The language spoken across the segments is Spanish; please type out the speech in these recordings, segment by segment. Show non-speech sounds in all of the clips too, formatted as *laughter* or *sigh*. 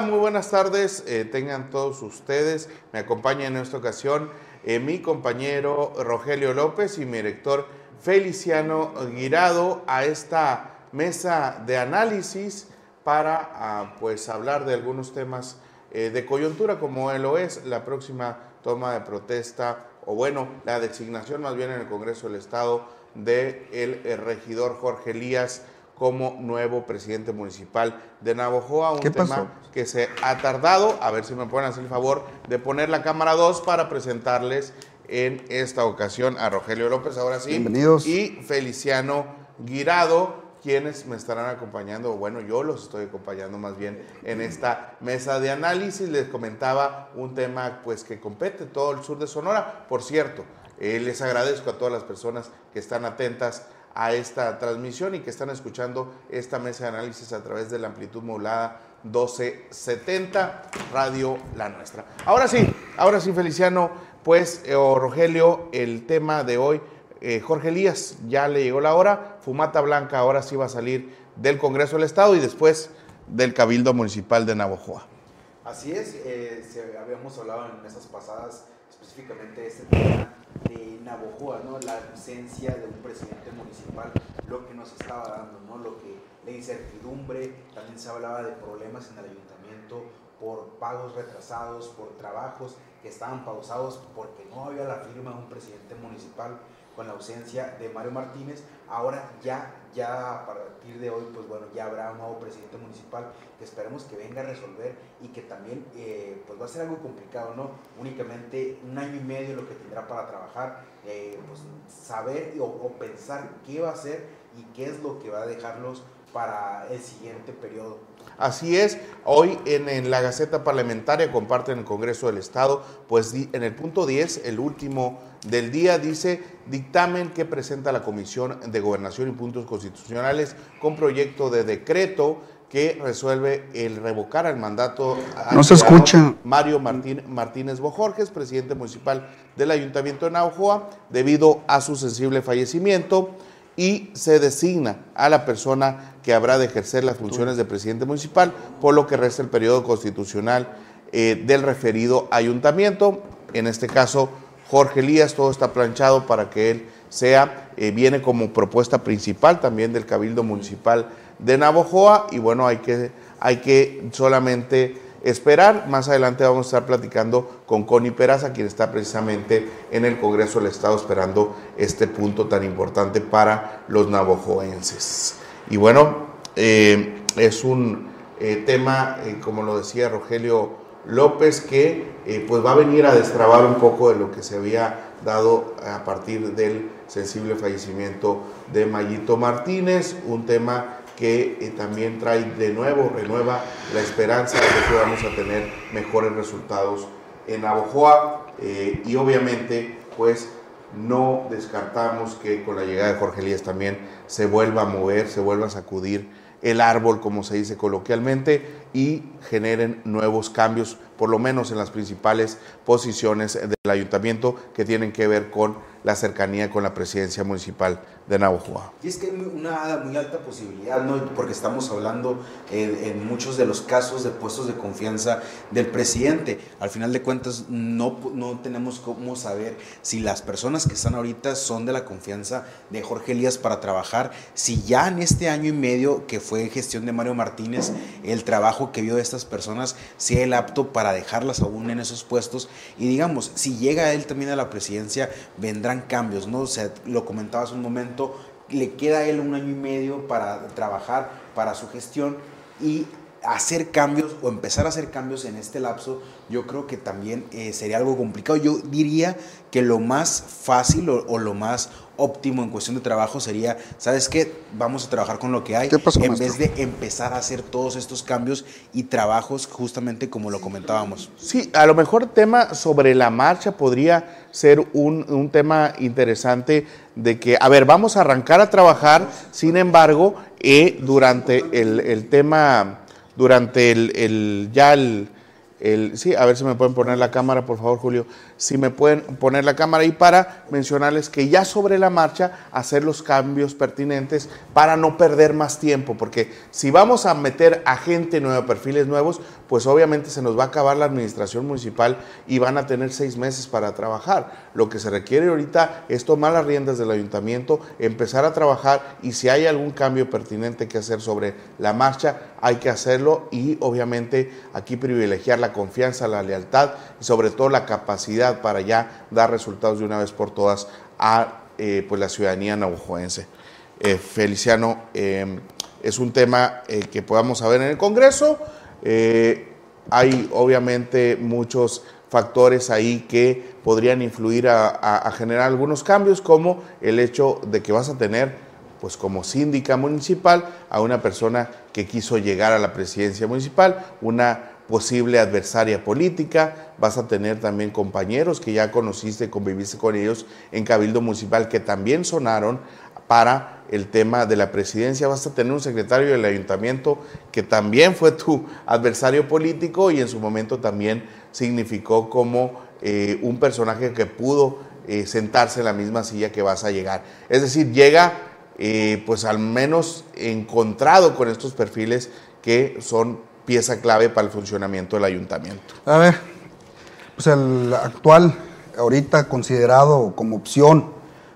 Muy buenas tardes. Eh, tengan todos ustedes. Me acompaña en esta ocasión eh, mi compañero Rogelio López y mi director Feliciano Guirado a esta mesa de análisis para ah, pues hablar de algunos temas eh, de coyuntura como lo es la próxima toma de protesta o bueno, la designación más bien en el Congreso del Estado del el regidor Jorge Elías como nuevo presidente municipal de Navojoa, un tema que se ha tardado, a ver si me pueden hacer el favor de poner la cámara 2 para presentarles en esta ocasión a Rogelio López, ahora sí, Bienvenidos. y Feliciano Guirado, quienes me estarán acompañando, bueno, yo los estoy acompañando más bien en esta mesa de análisis. Les comentaba un tema pues que compete todo el sur de Sonora. Por cierto, eh, les agradezco a todas las personas que están atentas a esta transmisión y que están escuchando esta mesa de análisis a través de la amplitud modulada 1270 Radio La Nuestra. Ahora sí, ahora sí, Feliciano, pues, eh, Rogelio, el tema de hoy eh, Jorge Elías, ya le llegó la hora, Fumata Blanca ahora sí va a salir del Congreso del Estado y después del Cabildo Municipal de Navojoa. Así es, eh, habíamos hablado en mesas pasadas específicamente este tema de Navojoa, ¿no? la ausencia de un presidente municipal, lo que nos estaba dando, ¿no? lo que la incertidumbre, también se hablaba de problemas en el ayuntamiento por pagos retrasados, por trabajos que estaban pausados porque no había la firma de un presidente municipal con la ausencia de Mario Martínez. Ahora ya, ya a partir de hoy, pues bueno, ya habrá un nuevo presidente municipal que esperemos que venga a resolver y que también, eh, pues va a ser algo complicado, ¿no? Únicamente un año y medio lo que tendrá para trabajar, eh, pues saber o, o pensar qué va a hacer y qué es lo que va a dejarlos para el siguiente periodo. Así es, hoy en, la Gaceta Parlamentaria comparten el Congreso del Estado, pues en el punto 10, el último del día, dice dictamen que presenta la Comisión de Gobernación y Puntos Constitucionales con proyecto de decreto que resuelve el revocar al mandato no se escucha. Mario Martín, Martínez Bojorges, presidente municipal del Ayuntamiento de Naujoa, debido a su sensible fallecimiento y se designa a la persona que habrá de ejercer las funciones de presidente municipal, por lo que resta el periodo constitucional eh, del referido ayuntamiento. En este caso, Jorge Elías, todo está planchado para que él sea, eh, viene como propuesta principal también del Cabildo Municipal de Navojoa y bueno, hay que, hay que solamente esperar. Más adelante vamos a estar platicando con Connie Peraza, quien está precisamente en el Congreso del Estado esperando este punto tan importante para los navojoenses. Y bueno, eh, es un eh, tema, eh, como lo decía Rogelio López, que pues va a venir a destrabar un poco de lo que se había dado a partir del sensible fallecimiento de Mayito Martínez, un tema que eh, también trae de nuevo, renueva la esperanza de que vamos a tener mejores resultados en Abojoa eh, y obviamente pues no descartamos que con la llegada de Jorge Elías también se vuelva a mover, se vuelva a sacudir el árbol, como se dice coloquialmente, y generen nuevos cambios, por lo menos en las principales posiciones del ayuntamiento que tienen que ver con la cercanía con la presidencia municipal de Navojoa. Y es que hay una muy alta posibilidad, ¿no? porque estamos hablando eh, en muchos de los casos de puestos de confianza del presidente. Al final de cuentas, no, no tenemos cómo saber si las personas que están ahorita son de la confianza de Jorge Elías para trabajar, si ya en este año y medio que fue gestión de Mario Martínez, el trabajo que vio de estas personas, sea el apto para dejarlas aún en esos puestos. Y digamos, si llega él también a la presidencia, vendrá cambios, ¿no? O sea, lo comentabas un momento, le queda a él un año y medio para trabajar, para su gestión y hacer cambios o empezar a hacer cambios en este lapso, yo creo que también eh, sería algo complicado. Yo diría que lo más fácil o, lo más óptimo en cuestión de trabajo sería, ¿sabes qué? Vamos a trabajar con lo que hay en vez de empezar a hacer todos estos cambios y trabajos justamente como lo comentábamos. Sí, a lo mejor tema sobre la marcha podría ser un, tema interesante de que, a ver, vamos a arrancar a trabajar, sin embargo, eh, durante el, el tema durante el, ya el, sí, a ver si me pueden poner la cámara, por favor, Julio. Si me pueden poner la cámara y para mencionarles que ya sobre la marcha hacer los cambios pertinentes para no perder más tiempo, porque si vamos a meter a gente nueva, perfiles nuevos, pues obviamente se nos va a acabar la administración municipal y van a tener seis meses para trabajar. Lo que se requiere ahorita es tomar las riendas del ayuntamiento, empezar a trabajar y si hay algún cambio pertinente que hacer sobre la marcha, hay que hacerlo y obviamente aquí privilegiar la confianza, la lealtad y sobre todo la capacidad para ya dar resultados de una vez por todas a eh, pues la ciudadanía navajoense. Eh, Feliciano, eh, es un tema que podamos saber en el Congreso. hay obviamente muchos factores ahí que podrían influir a, generar algunos cambios, como el hecho de que vas a tener, pues como síndica municipal, a una persona que quiso llegar a la presidencia municipal, una posible adversaria política, vas a tener también compañeros que ya conociste, conviviste con ellos en Cabildo Municipal que también sonaron para el tema de la presidencia, vas a tener un secretario del ayuntamiento que también fue tu adversario político y en su momento también significó como eh, un personaje que pudo eh, sentarse en la misma silla que vas a llegar. Es decir, llega eh, pues al menos encontrado con estos perfiles que son pieza clave para el funcionamiento del ayuntamiento. A ver, pues el actual, ahorita considerado como opción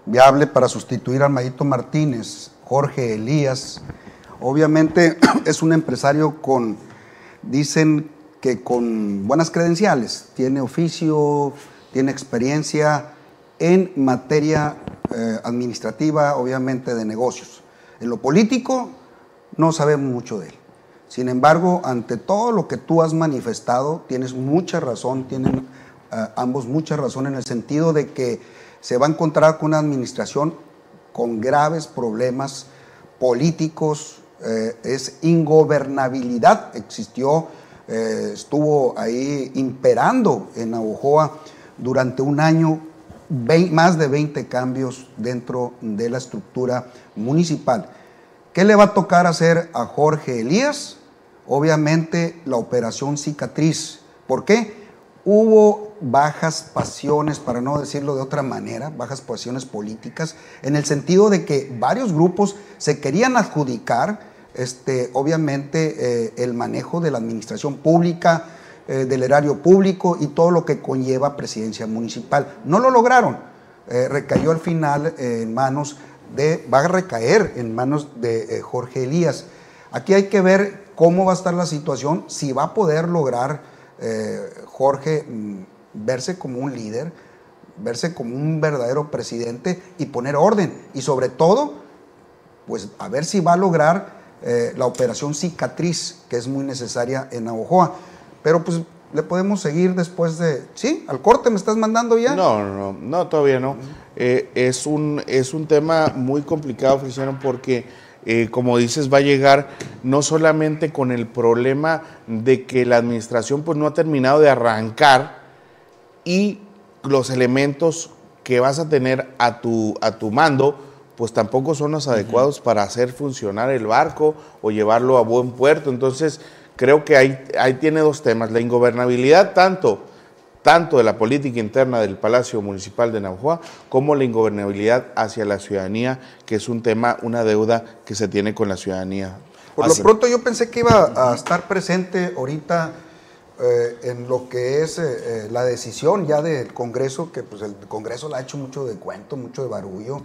viable para sustituir a Mayito Martínez, Jorge Elías, obviamente *clears throat* es un empresario con, dicen que con buenas credenciales, tiene oficio, tiene experiencia en materia eh, administrativa, obviamente de negocios. En lo político no sabemos mucho de él. Sin embargo, ante todo lo que tú has manifestado, tienes mucha razón, tienen eh, ambos mucha razón en el sentido de que se va a encontrar con una administración con graves problemas políticos, eh, es ingobernabilidad, existió, eh, estuvo ahí imperando en Navojoa durante un año más de 20 cambios dentro de la estructura municipal. ¿Qué le va a tocar hacer a Jorge Elías? Obviamente la operación cicatriz. ¿Por qué? Hubo bajas pasiones, para no decirlo de otra manera, bajas pasiones políticas, en el sentido de que varios grupos se querían adjudicar, este, obviamente, eh, el manejo de la administración pública, eh, del erario público y todo lo que conlleva presidencia municipal. No lo lograron. Eh, recayó al final en manos va a recaer en manos de eh, Jorge Elías. Aquí hay que ver cómo va a estar la situación, si va a poder lograr eh, Jorge mm, verse como un líder, verse como un verdadero presidente y poner orden. Y sobre todo, pues a ver si va a lograr eh, la operación cicatriz, que es muy necesaria en Navojoa. Pero pues le podemos seguir después de... ¿Sí? ¿Al corte me estás mandando ya? No, no, no, todavía no. Eh, es, un, es un tema muy complicado, Feliciano, porque, eh, como dices, va a llegar no solamente con el problema de que la administración pues, no ha terminado de arrancar y los elementos que vas a tener a tu, a tu mando, pues tampoco son los adecuados para hacer funcionar el barco o llevarlo a buen puerto. Entonces, creo que ahí, ahí tiene dos temas, la ingobernabilidad tanto, tanto de la política interna del Palacio Municipal de Naujoa como la ingobernabilidad hacia la ciudadanía, que es un tema, una deuda que se tiene con la ciudadanía. Por lo pronto yo pensé que iba a estar presente ahorita eh, en lo que es eh, eh, la decisión ya del Congreso, que pues el Congreso la ha hecho mucho de cuento, mucho de barullo,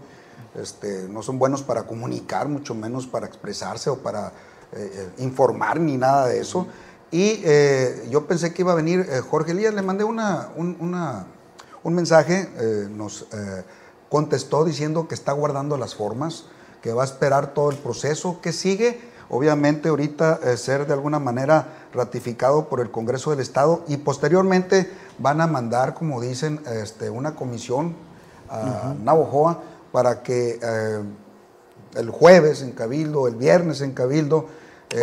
este, no son buenos para comunicar, mucho menos para expresarse o para eh, eh, informar ni nada de eso. Y eh, yo pensé que iba a venir Jorge Elías, le mandé una, un, mensaje, nos contestó diciendo que está guardando las formas, que va a esperar todo el proceso que sigue. Obviamente ahorita ser de alguna manera ratificado por el Congreso del Estado y posteriormente van a mandar, como dicen, este, una comisión a Navojoa para que el jueves en Cabildo, el viernes en Cabildo,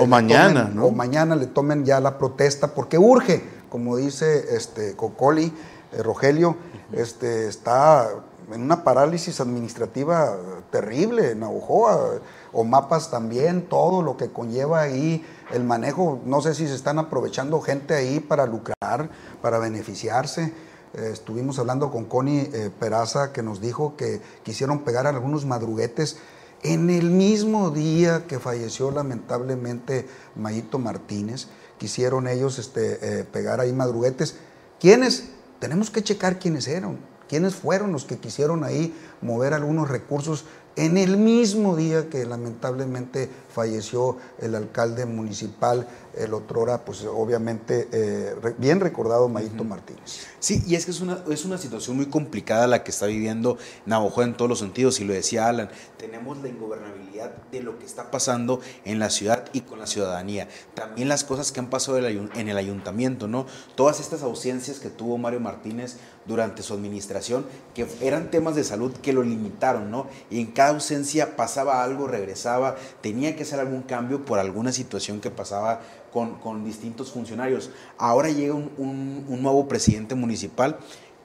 o mañana, ¿no? O mañana le tomen ya la protesta, porque urge, como dice este Cocoli, eh, Rogelio, este, está en una parálisis administrativa terrible en Aujoa, o mapas también, todo lo que conlleva ahí el manejo, no sé si se están aprovechando gente ahí para lucrar para beneficiarse. Eh, estuvimos hablando con Connie eh, Peraza que nos dijo que quisieron pegar algunos madruguetes en el mismo día que falleció lamentablemente Mayito Martínez. Quisieron ellos este, pegar ahí madruguetes. ¿Quiénes? Tenemos que checar quiénes eran, quiénes fueron los que quisieron ahí mover algunos recursos en el mismo día que lamentablemente falleció el alcalde municipal, el otrora, pues obviamente eh, bien recordado Mayito Martínez. Sí, y es que es una, es una situación muy complicada la que está viviendo Navajo en todos los sentidos, y lo decía Alan, tenemos la ingobernabilidad de lo que está pasando en la ciudad y con la ciudadanía. También las cosas que han pasado en el ayuntamiento, ¿no? Todas estas ausencias que tuvo Mario Martínez durante su administración, que eran temas de salud que lo limitaron, ¿no? Y en cada ausencia pasaba algo, regresaba, tenía que hacer algún cambio por alguna situación que pasaba con, distintos funcionarios. Ahora llega un, nuevo presidente municipal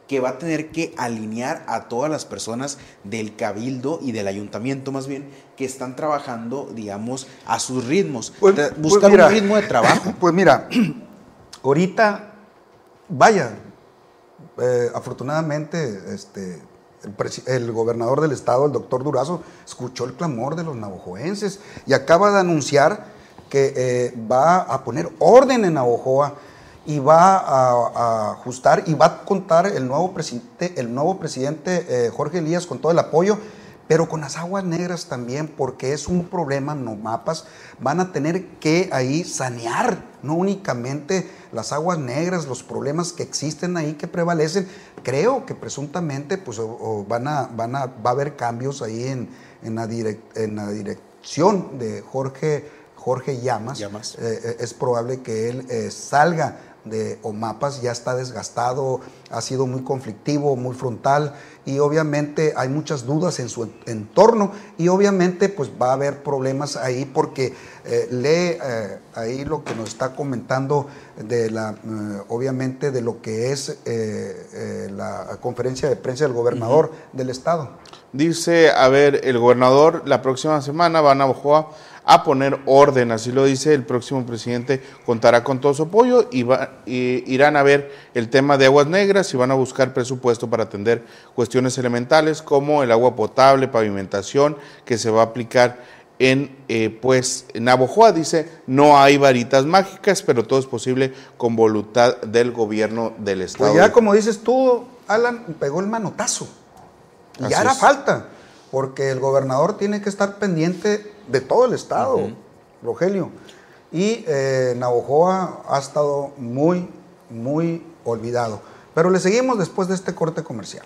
que va a tener que alinear a todas las personas del cabildo y del ayuntamiento más bien que están trabajando, digamos, a sus ritmos. Pues, pues buscar un ritmo de trabajo. *coughs* Pues mira, *clears throat* ahorita, vaya, eh, afortunadamente, este, el, gobernador del estado, el doctor Durazo, escuchó el clamor de los navajoenses y acaba de anunciar que eh, va a poner orden en Navojoa y va a, ajustar y va a contar el nuevo presidente, el nuevo presidente eh, Jorge Elías con todo el apoyo pero con las aguas negras también, porque es un problema, no mapas, van a tener que ahí sanear, no únicamente las aguas negras, los problemas que existen ahí que prevalecen. Creo que presuntamente pues, van a, van a, va a haber cambios ahí en, en, la, en la dirección de Jorge, Jorge Llamas. Eh, eh, es probable que él eh, salga de OMAPAS ya está desgastado, ha sido muy conflictivo, muy frontal y obviamente hay muchas dudas en su entorno y obviamente pues va a haber problemas ahí porque eh, lee eh, ahí lo que nos está comentando de la eh, obviamente de lo que es la conferencia de prensa del gobernador del estado. Dice, a ver, el gobernador la próxima semana va a Navajoa a poner orden, así lo dice el próximo presidente, contará con todo su apoyo y, irán a ver el tema de aguas negras y van a buscar presupuesto para atender cuestiones elementales como el agua potable, pavimentación, que se va a aplicar en eh, pues Navojoa dice no hay varitas mágicas pero todo es posible con voluntad del gobierno del pues estado. Pues ya como dices tú, Alan pegó el manotazo y ya hará falta porque el gobernador tiene que estar pendiente de todo el estado, Rogelio. Y eh, Navojoa ha estado muy, muy olvidado. Pero le seguimos después de este corte comercial.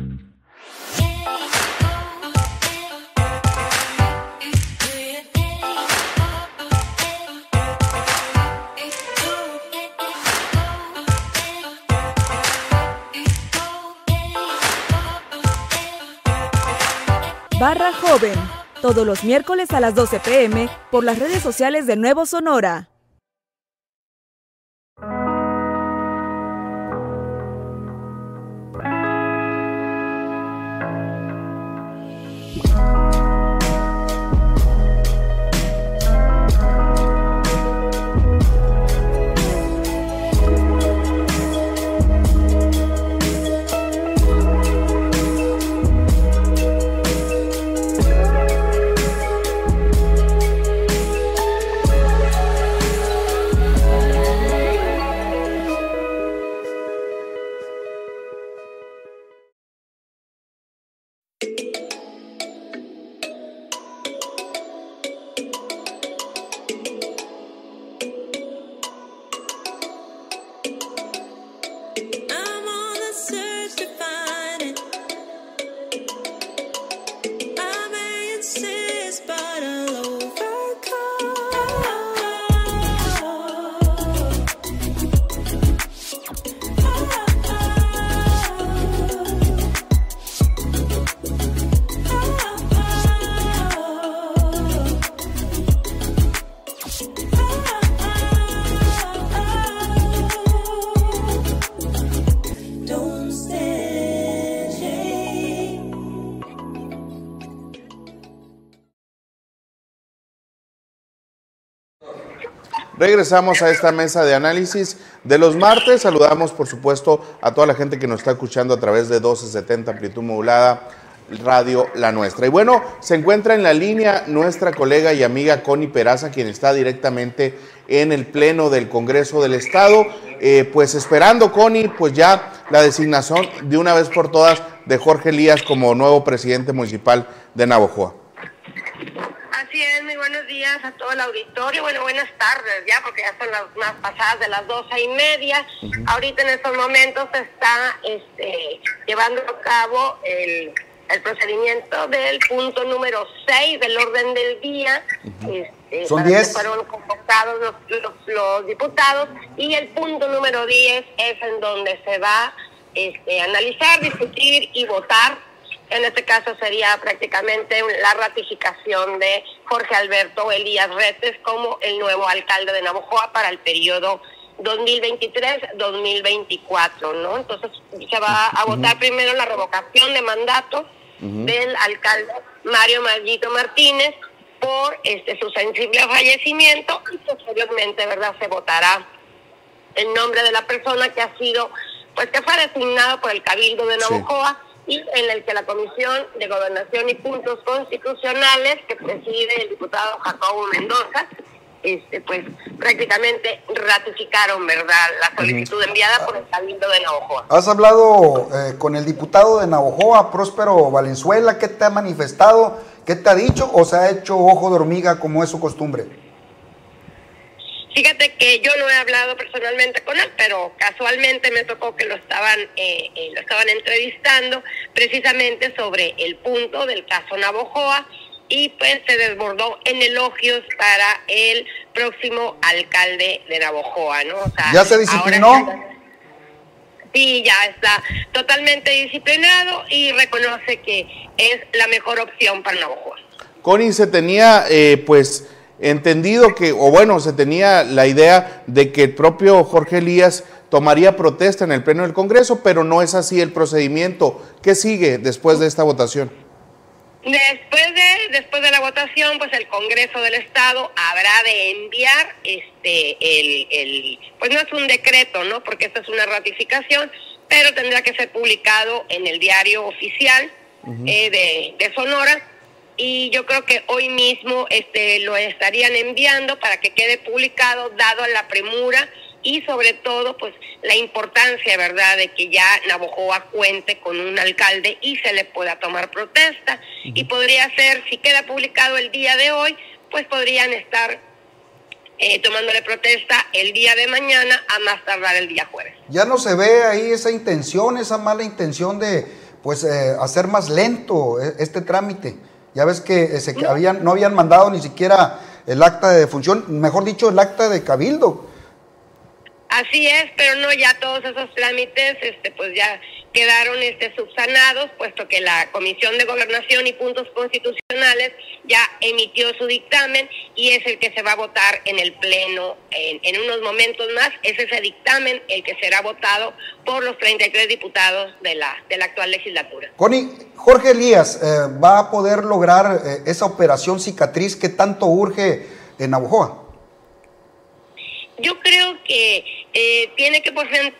Barra Joven, todos los miércoles a las 12 pm por las redes sociales de Nuevo Sonora. Regresamos a esta mesa de análisis de los martes. Saludamos, por supuesto, a toda la gente que nos está escuchando a través de 1270 amplitud modulada, Radio La Nuestra. Y bueno, se encuentra en la línea nuestra colega y amiga Connie Peraza, quien está directamente en el Pleno del Congreso del Estado, eh, pues esperando, Connie, pues ya la designación de una vez por todas de Jorge Elías como nuevo presidente municipal de Navojoa. Así es, muy buenos días a todo el auditorio. Bueno, buenas tardes ya, porque ya son las más pasadas de las doce y media. Ahorita en estos momentos se está este, llevando a cabo el, el procedimiento del punto número 6 del orden del día. este, Son para que 10. fueron convocados los, los- los diputados. Y el punto número 10 es en donde se va este, a analizar, discutir y votar en este caso sería prácticamente la ratificación de Jorge Alberto Elías Retes como el nuevo alcalde de Navojoa para el periodo 2023-2024, ¿no? Entonces se va a votar primero la revocación de mandato del alcalde Mario Mallito Martínez por este su sensible fallecimiento y posteriormente, ¿verdad? Se votará el nombre de la persona que ha sido, pues que fue designado por el Cabildo de Navojoa y en el que la Comisión de Gobernación y Puntos Constitucionales que preside el diputado Jacobo Mendoza, este pues prácticamente ratificaron, ¿verdad?, la solicitud enviada por el Cabildo de Navojoa. ¿Has hablado eh, con el diputado de Navojoa, Próspero Valenzuela? ¿Qué te ha manifestado? ¿Qué te ha dicho? ¿O se ha hecho ojo de hormiga como es su costumbre? Fíjate que yo no he hablado personalmente con él, pero casualmente me tocó que lo estaban eh, eh, lo estaban entrevistando precisamente sobre el punto del caso Navojoa y pues se desbordó en elogios para el próximo alcalde de Navojoa, ¿no? O sea, ¿Ya se disciplinó? Sí, ya está totalmente disciplinado y reconoce que es la mejor opción para Navojoa. Connie se tenía, eh, pues, entendido que, o bueno, se tenía la idea de que el propio Jorge Elías tomaría protesta en el Pleno del Congreso, pero no es así el procedimiento. ¿Qué sigue después de esta votación? Después de, después de la votación, pues el Congreso del Estado habrá de enviar este el, el pues no es un decreto, ¿no? Porque esta es una ratificación, pero tendrá que ser publicado en el diario oficial eh, de, de Sonora y yo creo que hoy mismo este lo estarían enviando para que quede publicado dado la premura y sobre todo pues la importancia verdad de que ya Navojoa cuente con un alcalde y se le pueda tomar protesta. Y podría ser si queda publicado el día de hoy pues podrían estar eh, tomándole protesta el día de mañana a más tardar el día jueves. Ya no se ve ahí esa intención, esa mala intención de pues eh, hacer más lento eh, este trámite. Ya ves que, se, que habían, no habían mandado ni siquiera el acta de defunción, mejor dicho, el acta de cabildo. Así es, pero no ya todos esos trámites, este, pues ya quedaron este subsanados, puesto que la Comisión de Gobernación y Puntos Constitucionales ya emitió su dictamen y es el que se va a votar en el Pleno en, unos momentos más. Es ese dictamen el que será votado por los 33 diputados de la, de la actual legislatura. Connie, Jorge Elías eh, va a poder lograr eh, esa operación cicatriz que tanto urge en Navojoa. Yo creo que eh, tiene que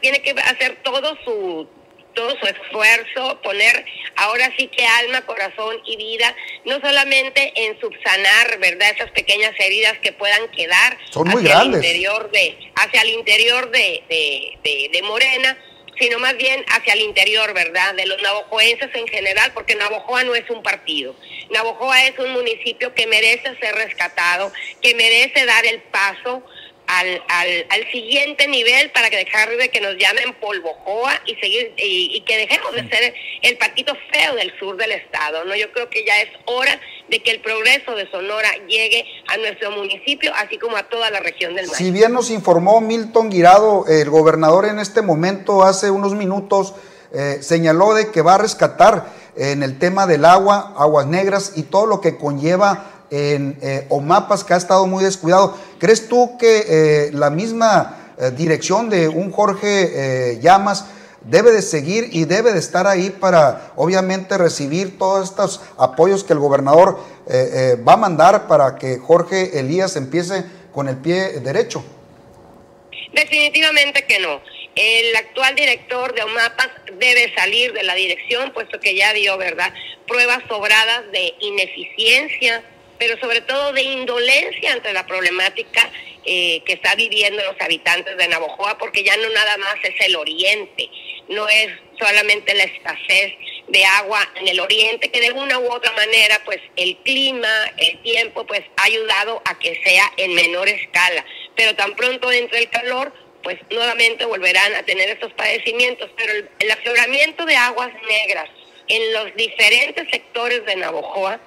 tiene que hacer todo su todo su esfuerzo, poner ahora sí que alma, corazón y vida, no solamente en subsanar, ¿verdad? Esas pequeñas heridas que puedan quedar Son muy hacia grandes. el interior de, hacia el interior de, de, de- de Morena, sino más bien hacia el interior, ¿verdad? De los navojoenses en general, porque Navojoa no es un partido. Navojoa es un municipio que merece ser rescatado, que merece dar el paso al, al, al siguiente nivel para que dejar de que nos llamen polvojoa y seguir y, y que dejemos de ser el patito feo del sur del estado, ¿no? Yo creo que ya es hora de que el progreso de Sonora llegue a nuestro municipio, así como a toda la región del Si bien nos informó Milton Guirado, el gobernador en este momento, hace unos minutos, eh, señaló de que va a rescatar en el tema del agua, aguas negras y todo lo que conlleva en eh, que ha estado muy descuidado. ¿Crees tú que eh, la misma eh, dirección de un Jorge eh, Llamas debe de seguir y debe de estar ahí para, obviamente, recibir todos estos apoyos que el gobernador eh, va a mandar para que Jorge Elías empiece con el pie derecho? Definitivamente que no. El actual director de OMAPAS debe salir de la dirección, puesto que ya dio, ¿verdad?, pruebas sobradas de ineficiencia, pero sobre todo de indolencia ante la problemática eh, que está viviendo los habitantes de Navojoa, porque ya no nada más es el oriente, no es solamente la escasez de agua en el oriente, que de una u otra manera, pues el clima, el tiempo, pues ha ayudado a que sea en menor escala. Pero tan pronto entre el calor, pues nuevamente volverán a tener estos padecimientos. Pero el, el afloramiento de aguas negras en los diferentes sectores de Navojoa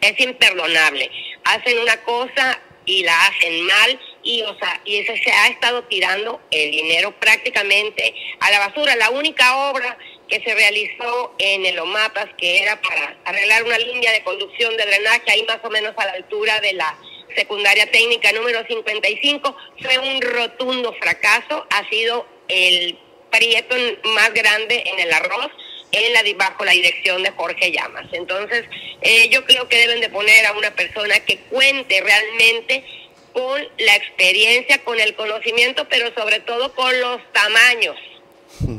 es imperdonable. Hacen una cosa y la hacen mal y o sea, y ese se ha estado tirando el dinero prácticamente a la basura. La única obra que se realizó en el OMAPAS, que era para arreglar una línea de conducción de drenaje ahí más o menos a la altura de la secundaria técnica número 55, fue un rotundo fracaso, ha sido el prieto más grande en el arroz en la bajo la dirección de Jorge Llamas. Entonces, eh, yo creo que deben de poner a una persona que cuente realmente con la experiencia, con el conocimiento, pero sobre todo con los tamaños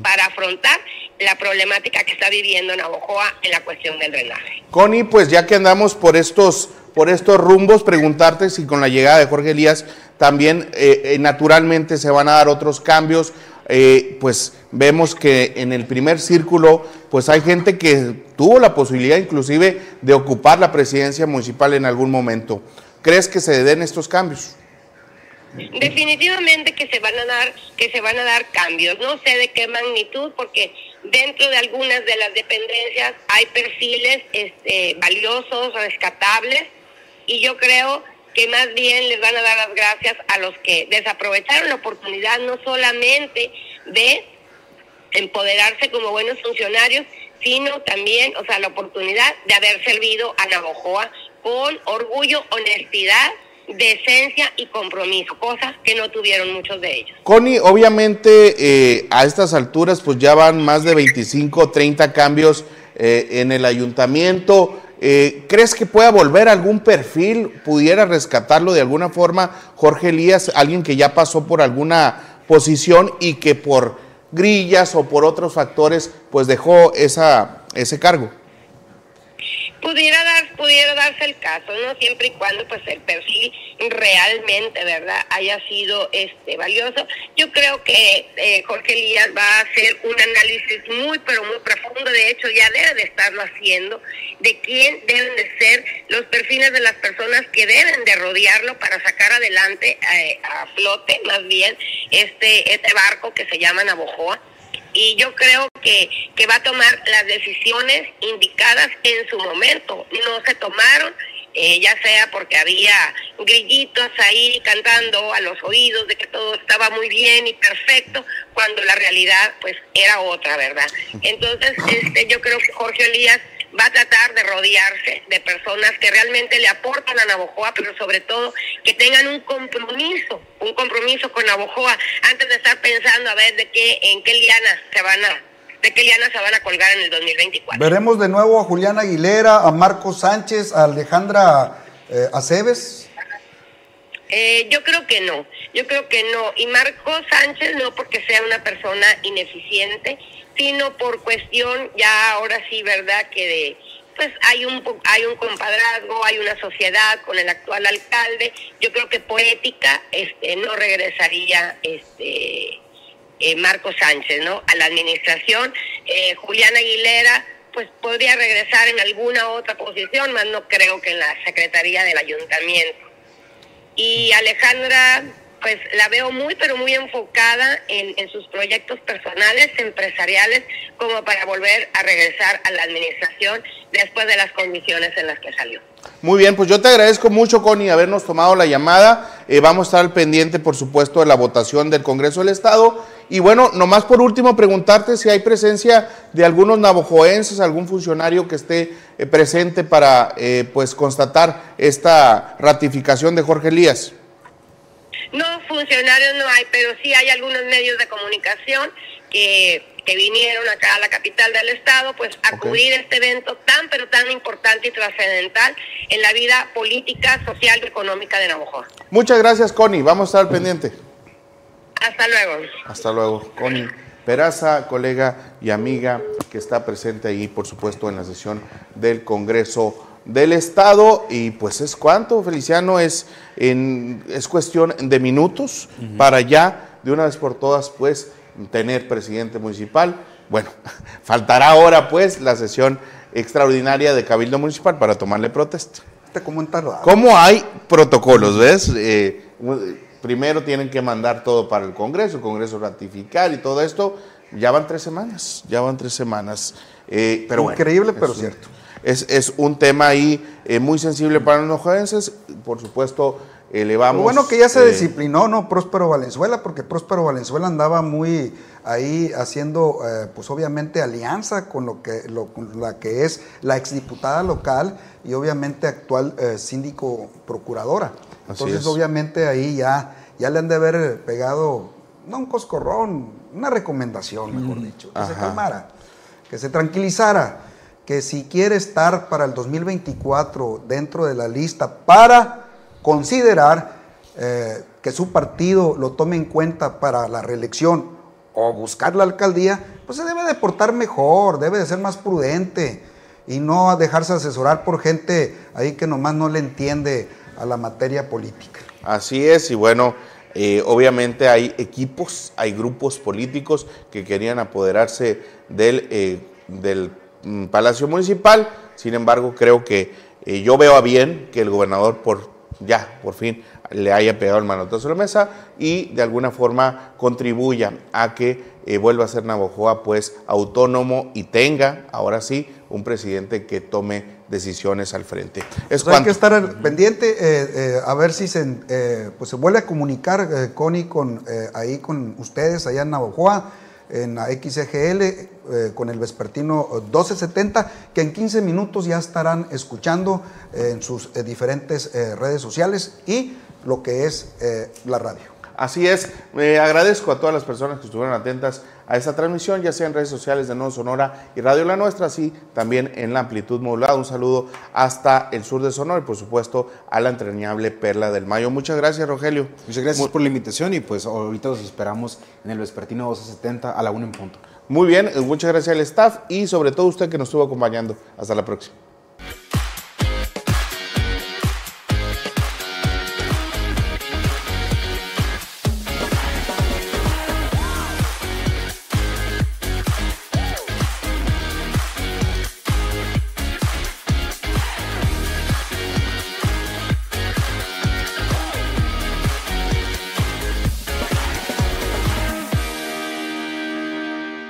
para afrontar la problemática que está viviendo Navojoa en la cuestión del drenaje. Connie, pues ya que andamos por estos, por estos rumbos, preguntarte si con la llegada de Jorge Elías también eh, eh, naturalmente se van a dar otros cambios. Eh, pues vemos que en el primer círculo, pues hay gente que tuvo la posibilidad inclusive de ocupar la presidencia municipal en algún momento. ¿Crees que se den estos cambios? Definitivamente que se van a dar, que se van a dar cambios. No sé de qué magnitud, porque dentro de algunas de las dependencias hay perfiles este, valiosos, rescatables, y yo creo que más bien les van a dar las gracias a los que desaprovecharon la oportunidad no solamente de empoderarse como buenos funcionarios, sino también, o sea, la oportunidad de haber servido a Navojoa con orgullo, honestidad, decencia y compromiso, cosas que no tuvieron muchos de ellos. Connie, obviamente eh, a estas alturas pues ya van más de 25, 30 cambios eh, en el ayuntamiento. Eh, ¿Crees que pueda volver algún perfil, pudiera rescatarlo de alguna forma Jorge Elías, alguien que ya pasó por alguna posición y que por grillas o por otros factores pues dejó esa, ese cargo? Pudiera dar pudiera darse el caso no siempre y cuando pues el perfil realmente verdad haya sido este valioso. Yo creo que eh, Jorge Elías va a hacer un análisis muy pero muy profundo. De hecho ya debe de estarlo haciendo de quién deben de ser los perfiles de las personas que deben de rodearlo para sacar adelante eh, a flote más bien este este barco que se llama Navojoa y yo creo que, que va a tomar las decisiones indicadas en su momento. No se tomaron, eh, ya sea porque había grillitos ahí cantando a los oídos de que todo estaba muy bien y perfecto, cuando la realidad pues era otra, ¿verdad? Entonces, este, yo creo que Jorge Elías va a tratar de rodearse de personas que realmente le aportan a Navojoa, pero sobre todo que tengan un compromiso, un compromiso con Navojoa, antes de estar pensando a ver de qué, en qué liana se van a, de qué liana se van a colgar en el 2024. Veremos de nuevo a Julián Aguilera, a Marco Sánchez, a Alejandra eh, Aceves. Eh, yo creo que no, yo creo que no. Y Marco Sánchez no porque sea una persona ineficiente, sino por cuestión ya ahora sí, ¿verdad? Que de, pues hay un hay un compadrazgo, hay una sociedad con el actual alcalde. Yo creo que poética este no regresaría este eh, Marco Sánchez, ¿no? A la administración. Eh, Julián Aguilera, pues podría regresar en alguna otra posición, más no creo que en la secretaría del ayuntamiento. Y Alejandra, pues la veo muy, pero muy enfocada en, sus proyectos personales, empresariales, como para volver a regresar a la administración después de las condiciones en las que salió. Muy bien, pues yo te agradezco mucho, Connie, habernos tomado la llamada. Eh, vamos a estar al pendiente, por supuesto, de la votación del Congreso del Estado. Y bueno, nomás por último, preguntarte si hay presencia de algunos navojoenses, algún funcionario que esté eh, presente para eh, pues constatar esta ratificación de Jorge Elías. No, funcionarios no hay, pero sí hay algunos medios de comunicación que, que vinieron acá a la capital del estado, pues a cubrir este evento tan, pero tan importante y trascendental en la vida política, social y económica de Navajo. Muchas gracias, Connie. Vamos a estar pendiente. Hasta luego. Hasta luego, Connie Peraza, colega y amiga que está presente ahí, por supuesto, en la sesión del Congreso del Estado. Y pues es cuánto, Feliciano, es, en, es cuestión de minutos para ya, de una vez por todas, pues, tener presidente municipal. Bueno, *laughs* faltará ahora, pues, la sesión extraordinaria de Cabildo Municipal para tomarle protesta. ¿Cómo tardado? ¿Cómo hay protocolos, ves? Eh, primero tienen que mandar todo para el Congreso, el Congreso ratificar y todo esto. Ya van tres semanas, ya van tres semanas. Eh, pero bueno, Increíble, pero es un- cierto. Es, es un tema ahí eh, muy sensible para los nojenses. Por supuesto, elevamos. Lo bueno que ya se eh, disciplinó, ¿no? Próspero Valenzuela, porque Próspero Valenzuela andaba muy ahí haciendo, eh, pues obviamente, alianza con lo que, lo- con la que es la exdiputada local y obviamente actual eh, síndico procuradora. Entonces, es. obviamente, ahí ya, ya le han de haber pegado, no un coscorrón, una recomendación, mejor dicho, que se calmara, que se tranquilizara, que si quiere estar para el 2024 dentro de la lista para considerar eh, que su partido lo tome en cuenta para la reelección o buscar la alcaldía, pues se debe de portar mejor, debe de ser más prudente y no dejarse asesorar por gente ahí que nomás no le entiende a la materia política. Así es, y bueno, eh, obviamente hay equipos, hay grupos políticos que querían apoderarse del, eh, del mm, Palacio Municipal, sin embargo, creo que eh, yo veo a bien que el gobernador por ya, por fin, le haya pegado el manotazo a la mesa y de alguna forma contribuya a que vuelva a ser Navojoa pues autónomo y tenga, ahora sí, un presidente que tome decisiones al frente. Es Pues hay que estar al pendiente eh, eh, a ver si se, eh, pues se vuelve a comunicar eh, Connie con, eh, ahí con ustedes allá en Navajoa, en la XGL, con el vespertino eh, 1270, que en 15 minutos ya estarán escuchando en sus diferentes redes sociales y lo que es la radio. Así es, agradezco a todas las personas que estuvieron atentas a esta transmisión, ya sea en redes sociales de Nuevo Sonora y Radio La Nuestra, así también en la amplitud modulada. Un saludo hasta el sur de Sonora y por supuesto a la entrañable Perla del Mayo. Muchas gracias, Rogelio. Muchas gracias por la invitación y pues ahorita los esperamos en el vespertino 1270 a la 1 en punto. Muy bien, muchas gracias al staff y sobre todo usted que nos estuvo acompañando. Hasta la próxima.